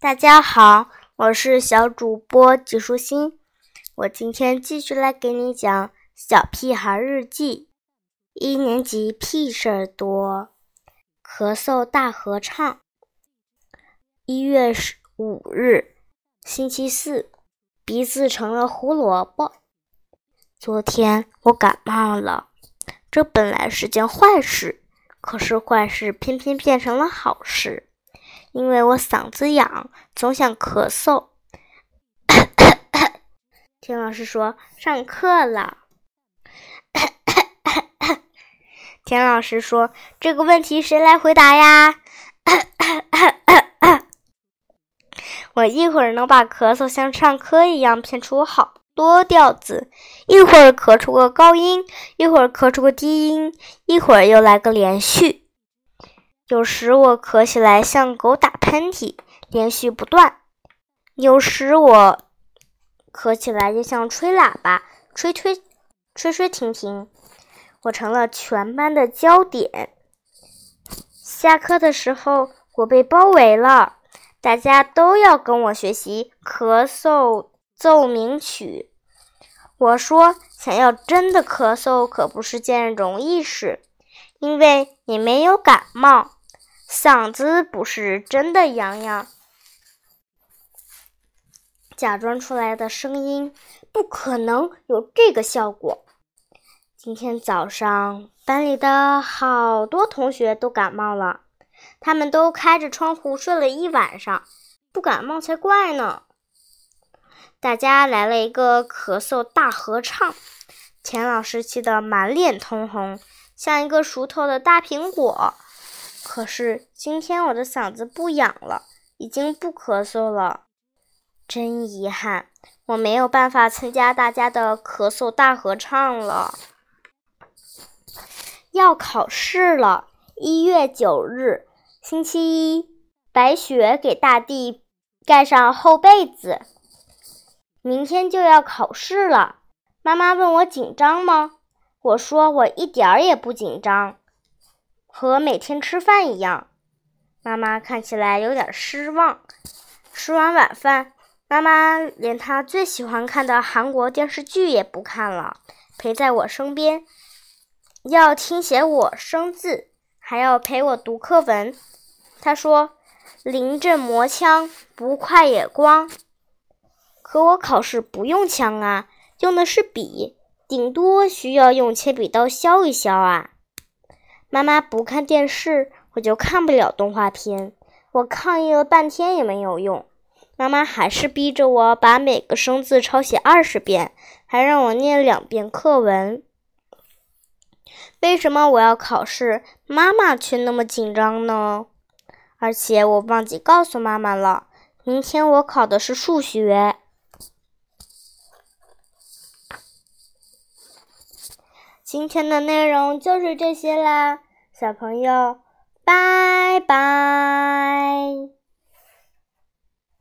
大家好，我是小主播纪舒心。我今天继续来给你讲《小屁孩日记》一年级屁事儿多，咳嗽大合唱。一月十五日，星期四，鼻子成了胡萝卜。昨天我感冒了，这本来是件坏事，可是坏事偏偏变成了好事。因为我嗓子痒，总想咳嗽。田老师说：“上课了。”田老师说：“这个问题谁来回答呀？” 我一会儿能把咳嗽像唱歌一样骗出好多调子，一会儿咳出个高音，一会儿咳出个低音，一会儿又来个连续。有时我咳起来像狗打喷嚏，连续不断；有时我咳起来就像吹喇叭，吹吹吹吹停停。我成了全班的焦点。下课的时候，我被包围了，大家都要跟我学习咳嗽奏鸣曲。我说，想要真的咳嗽可不是件容易事，因为你没有感冒。嗓子不是真的痒痒，假装出来的声音不可能有这个效果。今天早上班里的好多同学都感冒了，他们都开着窗户睡了一晚上，不感冒才怪呢。大家来了一个咳嗽大合唱，钱老师气得满脸通红，像一个熟透的大苹果。可是今天我的嗓子不痒了，已经不咳嗽了，真遗憾，我没有办法参加大家的咳嗽大合唱了。要考试了，一月九日，星期一，白雪给大地盖上厚被子。明天就要考试了，妈妈问我紧张吗？我说我一点儿也不紧张。和每天吃饭一样，妈妈看起来有点失望。吃完晚饭，妈妈连她最喜欢看的韩国电视剧也不看了，陪在我身边，要听写我生字，还要陪我读课文。她说：“临阵磨枪，不快也光。”可我考试不用枪啊，用的是笔，顶多需要用铅笔刀削一削啊。妈妈不看电视，我就看不了动画片。我抗议了半天也没有用，妈妈还是逼着我把每个生字抄写二十遍，还让我念两遍课文。为什么我要考试，妈妈却那么紧张呢？而且我忘记告诉妈妈了，明天我考的是数学。今天的内容就是这些啦，小朋友，拜拜。